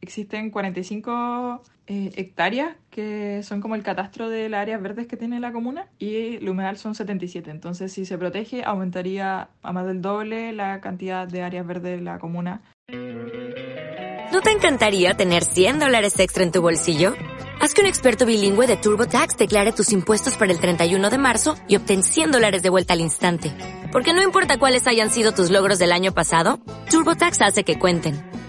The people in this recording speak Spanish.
existen 45 eh, hectáreas que son como el catastro de las áreas verdes que tiene la comuna y el humedal son 77. Entonces, si se protege, aumentaría a más del doble la cantidad de áreas verdes de la comuna. ¿No te encantaría tener 100 dólares extra en tu bolsillo? Haz que un experto bilingüe de TurboTax declare tus impuestos para el 31 de marzo y obtén 100 dólares de vuelta al instante. Porque no importa cuáles hayan sido tus logros del año pasado, TurboTax hace que cuenten.